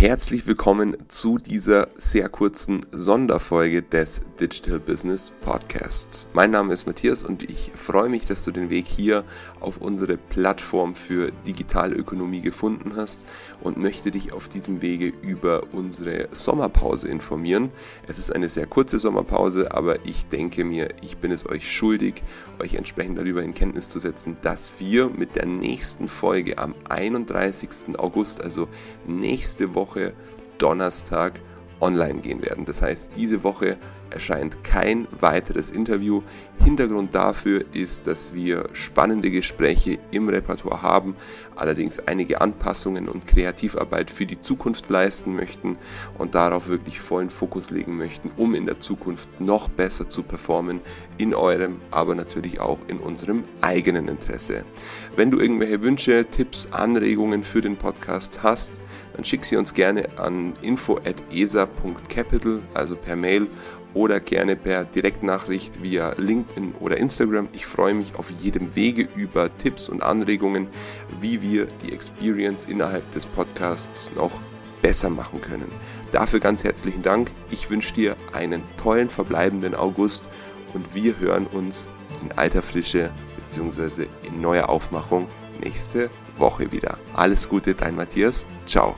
Herzlich willkommen zu dieser sehr kurzen Sonderfolge des Digital Business Podcasts. Mein Name ist Matthias und ich freue mich, dass du den Weg hier auf unsere Plattform für digitale Ökonomie gefunden hast und möchte dich auf diesem Wege über unsere Sommerpause informieren. Es ist eine sehr kurze Sommerpause, aber ich denke mir, ich bin es euch schuldig, euch entsprechend darüber in Kenntnis zu setzen, dass wir mit der nächsten Folge am 31. August, also nächste Woche, Woche Donnerstag online gehen werden. Das heißt, diese Woche erscheint kein weiteres Interview. Hintergrund dafür ist, dass wir spannende Gespräche im Repertoire haben, allerdings einige Anpassungen und Kreativarbeit für die Zukunft leisten möchten und darauf wirklich vollen Fokus legen möchten, um in der Zukunft noch besser zu performen, in eurem, aber natürlich auch in unserem eigenen Interesse. Wenn du irgendwelche Wünsche, Tipps, Anregungen für den Podcast hast, dann schick sie uns gerne an info@esa.capital, also per Mail oder gerne per Direktnachricht via LinkedIn oder Instagram. Ich freue mich auf jedem Wege über Tipps und Anregungen, wie wir die Experience innerhalb des Podcasts noch besser machen können. Dafür ganz herzlichen Dank. Ich wünsche dir einen tollen verbleibenden August und wir hören uns in alter Frische bzw. in neuer Aufmachung nächste Woche wieder. Alles Gute, dein Matthias. Ciao.